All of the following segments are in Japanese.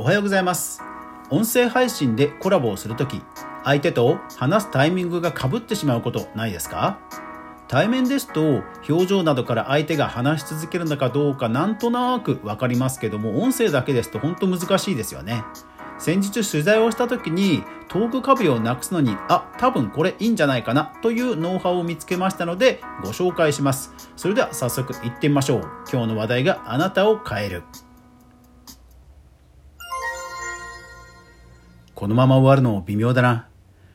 おはようございます。音声配信でコラボをするとき相手と話すタイミングがかぶってしまうことないですか？対面ですと表情などから相手が話し続けるのかどうかなんとなく分かりますけども音声だけですと本当難しいですよね。先日取材をした時にトーク壁をなくすのにあ多分これいいんじゃないかなというノウハウを見つけましたのでご紹介します。それでは早速いってみましょう。今日の話題があなたを変える。このまま終わるのも微妙だな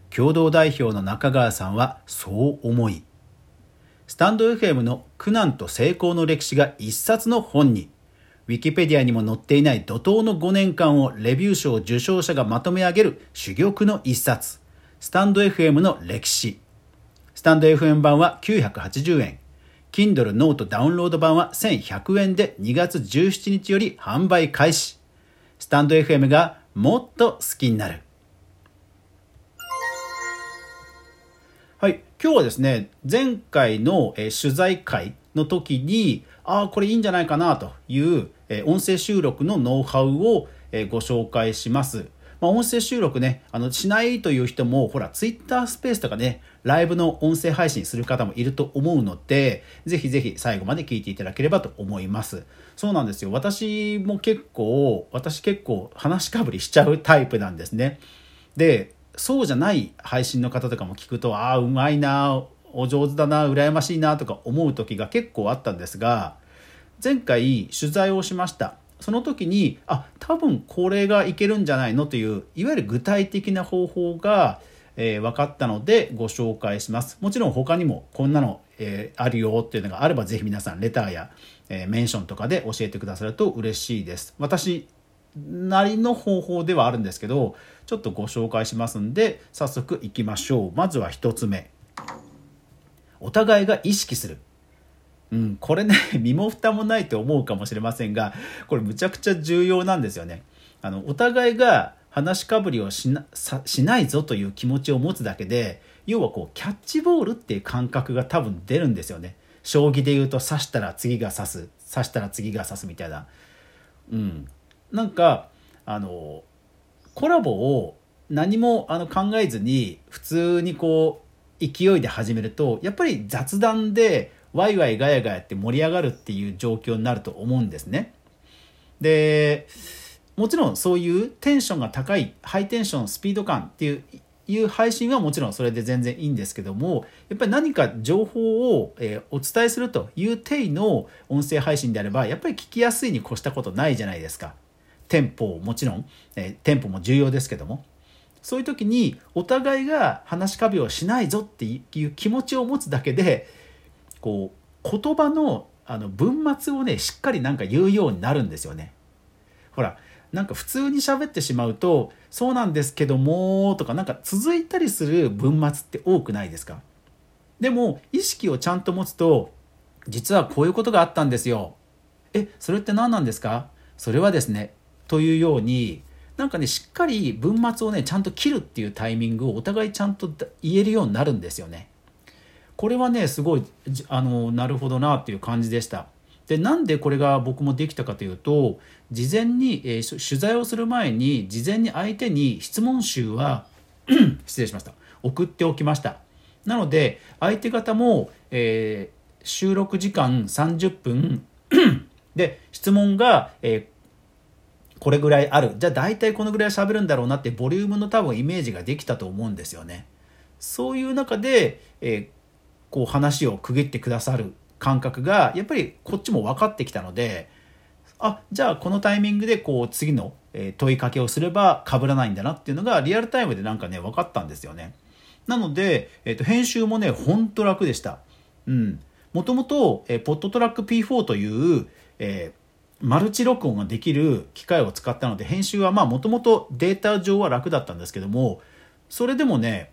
共同代表の中川さんはそう思いスタンド FM の苦難と成功の歴史が一冊の本にウィキペディアにも載っていない怒涛の5年間をレビュー賞受賞者がまとめ上げる珠玉の一冊、スタンド FM の歴史。スタンド FM 版は980円。Kindle ノートダウンロード版は1100円で2月17日より販売開始。スタンド FM がもっと好きになる。はい。今日はですね、前回のえ取材会の時に、ああ、これいいんじゃないかなという、え音声収録のノウハウを、えご紹介します。まあ、音声収録ね、あの、しないという人も、ほら、ツイッタースペースとかね、ライブの音声配信する方もいると思うので、ぜひぜひ最後まで聞いていただければと思います。そうなんですよ。私も結構、私結構話しかぶりしちゃうタイプなんですね。で、そうじゃない配信の方とかも聞くと、ああ、うまいな、お上手だな羨ましいなとか思う時が結構あったんですが前回取材をしましたその時にあ多分これがいけるんじゃないのといういわゆる具体的な方法が、えー、分かったのでご紹介します。もちろん他にもこんなの、えー、あるよっていうのがあればぜひ皆さんレターや、えー、メンションとかで教えてくださると嬉しいです。私なりの方法ではあるんですけどちょっとご紹介しますんで早速いきましょう。まずは1つ目。お互いが意識する。うん、これね、身も蓋もないと思うかもしれませんが、これむちゃくちゃ重要なんですよね。あの、お互いが話しかぶりをしなしないぞという気持ちを持つだけで、要はこう、キャッチボールっていう感覚が多分出るんですよね。将棋で言うと刺したら次が刺す、刺したら次が刺すみたいな。うん。なんか、あの、コラボを何もあの考えずに普通にこう勢いで始めるとやっぱり雑談でワイワイガヤガヤって盛り上がるっていう状況になると思うんですね。でもちろんそういうテンションが高いハイテンションスピード感っていういう配信はもちろんそれで全然いいんですけどもやっぱり何か情報を、えお伝えするという体の音声配信であればやっぱり聞きやすいに越したことないじゃないですか。テンポもちろん、えテンポも重要ですけどもそういう時にお互いが話し壁をしないぞっていう気持ちを持つだけでこう言葉のあの文末をねしっかりなんか言うようになるんですよね。ほらなんか普通に喋ってしまうと「そうなんですけども」とかなんか続いたりする文末って多くないですか？でも意識をちゃんと持つと実はこういうことがあったんですよ。えそれって何なんですか？それはですねというようになんかねしっかり文末をねちゃんと切るっていうタイミングをお互いちゃんと言えるようになるんですよね。これはねすごいあのなるほどなっていう感じでした。でなんでこれが僕もできたかというと事前に、えー、取材をする前に事前に相手に質問集は 失礼しました送っておきましたなので相手方も、えー、収録時間30分 で質問が、えー、これぐらいあるじゃあ大体このぐらい喋るんだろうなってボリュームの多分イメージができたと思うんですよね。そういう中で、え、こう話を区切ってくださる感覚がやっぱりこっちも分かってきたのであじゃあこのタイミングでこう次の問いかけをすれば被らないんだなっていうのがリアルタイムでなんかね分かったんですよね。なので、えー、と編集もねほんと楽でした。うん。もともと、えー、ポットトラック P4 という、えーマルチ録音ができる機械を使ったので編集はまあもともとデータ上は楽だったんですけどもそれでもね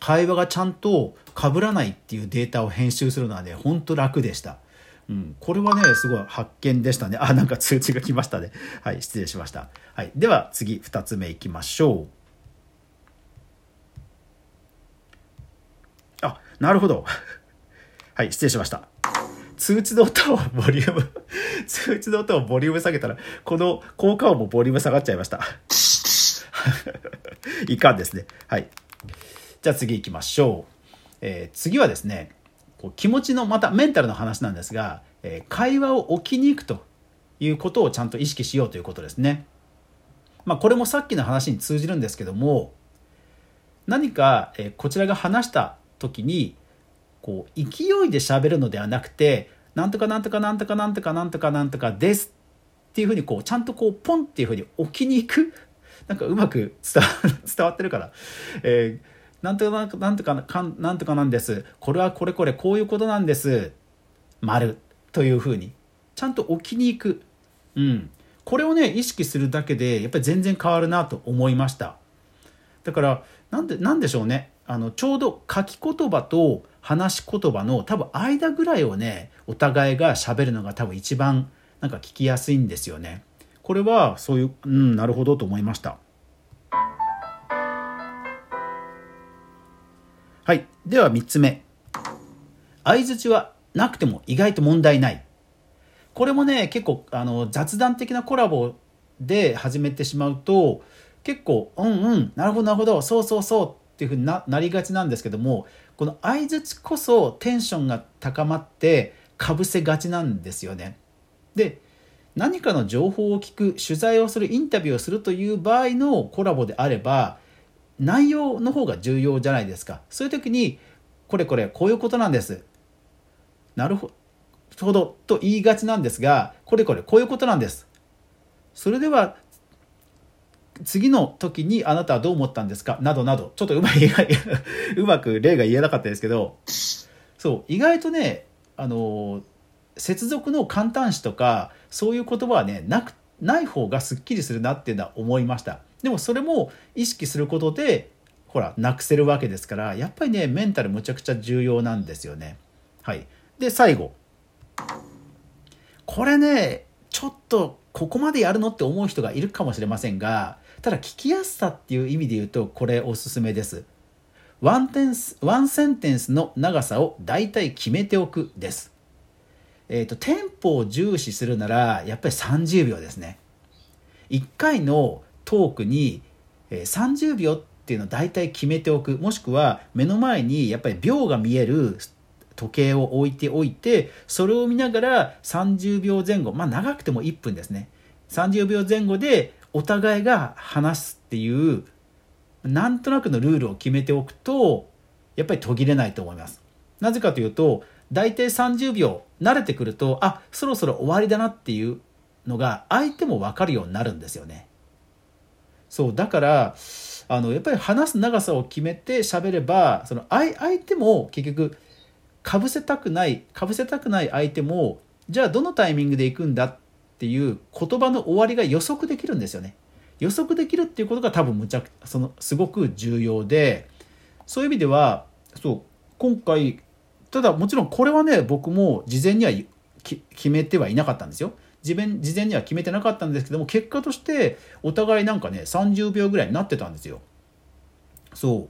会話がちゃんと被らないっていうデータを編集するのはねほんと楽でした。うん、これはね、すごい発見でしたね。あ、なんか通知が来ましたね。はい、失礼しました。はい、では次、2つ目いきましょう。あ、なるほど。はい、失礼しました。通知の音をボリューム、通知の音をボリューム下げたら、この効果音もボリューム下がっちゃいました。いかんですね。はい。じゃあ次行きましょう。えー、次はですね、こう気持ちの、またメンタルの話なんですが、えー、会話を置きに行くということをちゃんと意識しようということですね。まあ、これもさっきの話に通じるんですけども、何か、え、こちらが話した時に、こう勢いで喋るのではなくてなんとかなんとかなんとかなんとかなんとかなんとかですっていうふうにこうちゃんとこうポンっていうふうに置きに行くなんかうまく伝わ伝わってるから、えー、なんとかなんとかかんなんとかなんです。これはこれこれこういうことなんです。丸。というふうに。ちゃんと置きに行く、うん、これをね意識するだけでやっぱり全然変わるなと思いました。だからなんでなんでしょうね。あのちょうど書き言葉と話し言葉の多分間ぐらいをねお互いが喋るのが多分一番なんか聞きやすいんですよね。これはそういううんなるほどと思いました。はい。では3つ目。相づちはなくても意外と問題ない。これもね結構あの雑談的なコラボで始めてしまうと結構うんうんなるほどなるほどそうそうそうっていうふうになりがちなんですけどもこの相づちこそテンションが高まってかぶせがちなんですよね。で何かの情報を聞く取材をするインタビューをするという場合のコラボであれば内容の方が重要じゃないですか。そういう時にこれこれこういうことなんです。なるほどと言いがちなんですがこれこれこういうことなんです。それでは次の時にあなたはどう思ったんですか？などなど。ちょっとうまい うまく例が言えなかったですけど。そう意外とねあの接続の簡単詞とかそういう言葉はねなくない方がすっきりするなっていうのは思いました。でもそれも意識することでほらなくせるわけですからやっぱりねメンタルむちゃくちゃ重要なんですよね。はい。で最後。これねちょっとここまでやるのって思う人がいるかもしれませんがただ聞きやすさっていう意味で言うとこれおすすめです。ワンテンスワンセンテンスの長さを大体決めておくです。えっ、ー、とテンポを重視するならやっぱり30秒ですね。1回のトークに30秒っていうのを大体決めておく。もしくは目の前にやっぱり秒が見える時計を置いておいてそれを見ながら30秒前後まあ長くても1分ですね。30秒前後でお互いが話すっていうなんとなくのルールを決めておくとやっぱり途切れないと思います。なぜかというと大体30秒慣れてくるとあそろそろ終わりだなっていうのが相手も分かるようになるんですよね。そうだからあのやっぱり話す長さを決めて喋ればその相相手も結局かぶせたくないかぶせたくない相手もじゃあどのタイミングで行くんだっていう言葉の終わりが予測できるんですよね。予測できるっていうことが多分むちゃくそのすごく重要でそういう意味ではそう今回ただもちろんこれはね僕も事前には決めてはいなかったんですよ。自分事前には決めてなかったんですけども結果としてお互いなんかね30秒ぐらいになってたんですよ。そ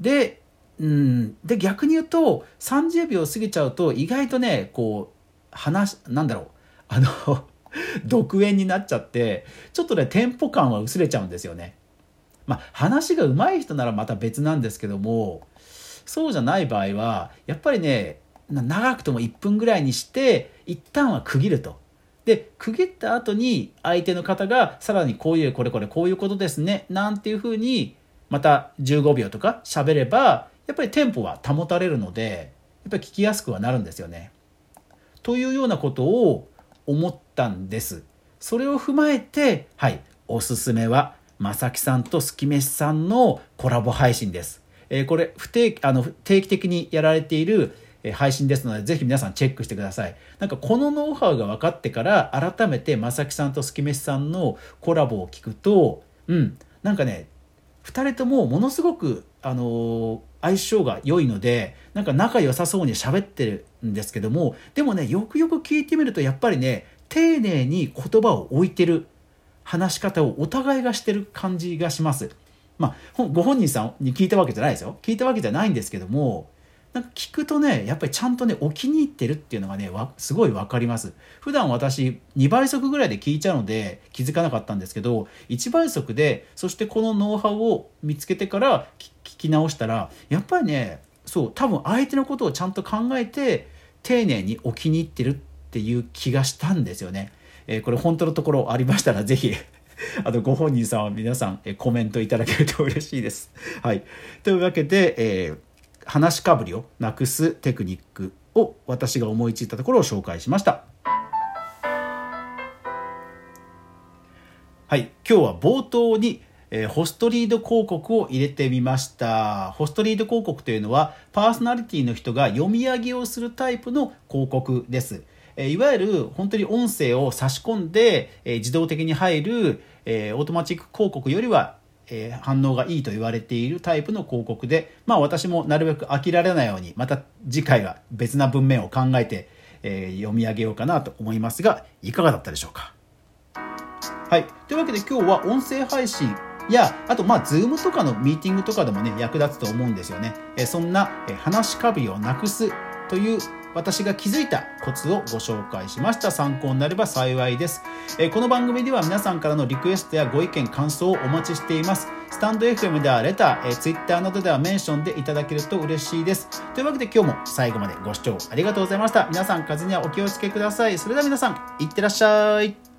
うでうんで逆に言うと30秒過ぎちゃうと意外とねこう話なんだろうあの 独演になっちゃってちょっとねテンポ感は薄れちゃうんですよね。まあ話が上手い人ならまた別なんですけどもそうじゃない場合はやっぱりね長くとも1分ぐらいにして一旦は区切ると。で区切った後に相手の方がさらにこういうこれこれこういうことですねなんていうふうにまた15秒とか喋ればやっぱりテンポは保たれるのでやっぱり聞きやすくはなるんですよね。というようなことを思ったんです。それを踏まえて、はい、おすすめは、まさきさんとすきめしさんのコラボ配信です。えー、これ不定あの定期的にやられている配信ですので、ぜひ皆さんチェックしてください。なんかこのノウハウが分かってから、改めてまさきさんとすきめしさんのコラボを聞くと、うん、なんかね、2人ともものすごく、あのー、相性が良いのでなんか仲良さそうに喋ってるんですけどもでもねよくよく聞いてみるとやっぱりね丁寧に言葉を置いてる話し方をお互いがしてる感じがします。まあ、ご本人さんに聞いたわけじゃないですよ。聞いたわけじゃないんですけども、なんか聞くとねやっぱりちゃんとねお気に入ってるっていうのがねすごい分かります普段私2倍速ぐらいで聞いちゃうので気づかなかったんですけど1倍速でそしてこのノウハウを見つけてから聞き直したらやっぱりねそう多分相手のことをちゃんと考えて丁寧にお気に入ってるっていう気がしたんですよね。えー、これ本当のところありましたらぜひあとご本人さんは皆さん、コメントいただけると嬉しいです。はい。というわけで、えー、話しかぶりをなくすテクニックを私が思いついたところを紹介しました。はい。今日は冒頭にえー、ホストリード広告を入れてみました。ホストリード広告というのは、パーソナリティの人が読み上げをするタイプの広告です。えー、いわゆる本当に音声を差し込んで、えー、自動的に入る、えオートマチック広告よりはえー、反応がいいと言われているタイプの広告で、まあ私もなるべく飽きられないように、また次回は別な文面を考えて、えー、読み上げようかなと思いますが、いかがだったでしょうか？はい。というわけで今日は音声配信や、あと、まあ、 Zoom とかのミーティングとかでもね、役立つと思うんですよね。えそんな、え話しかぶりをなくすという私が気づいたコツをご紹介しました。参考になれば幸いです。えこの番組では皆さんからのリクエストやご意見、感想をお待ちしています。スタンド FM ではレター、え Twitter などではメンションでいただけると嬉しいです。というわけで今日も最後までご視聴ありがとうございました。皆さん風にはお気をつけください。それでは皆さん、いってらっしゃい。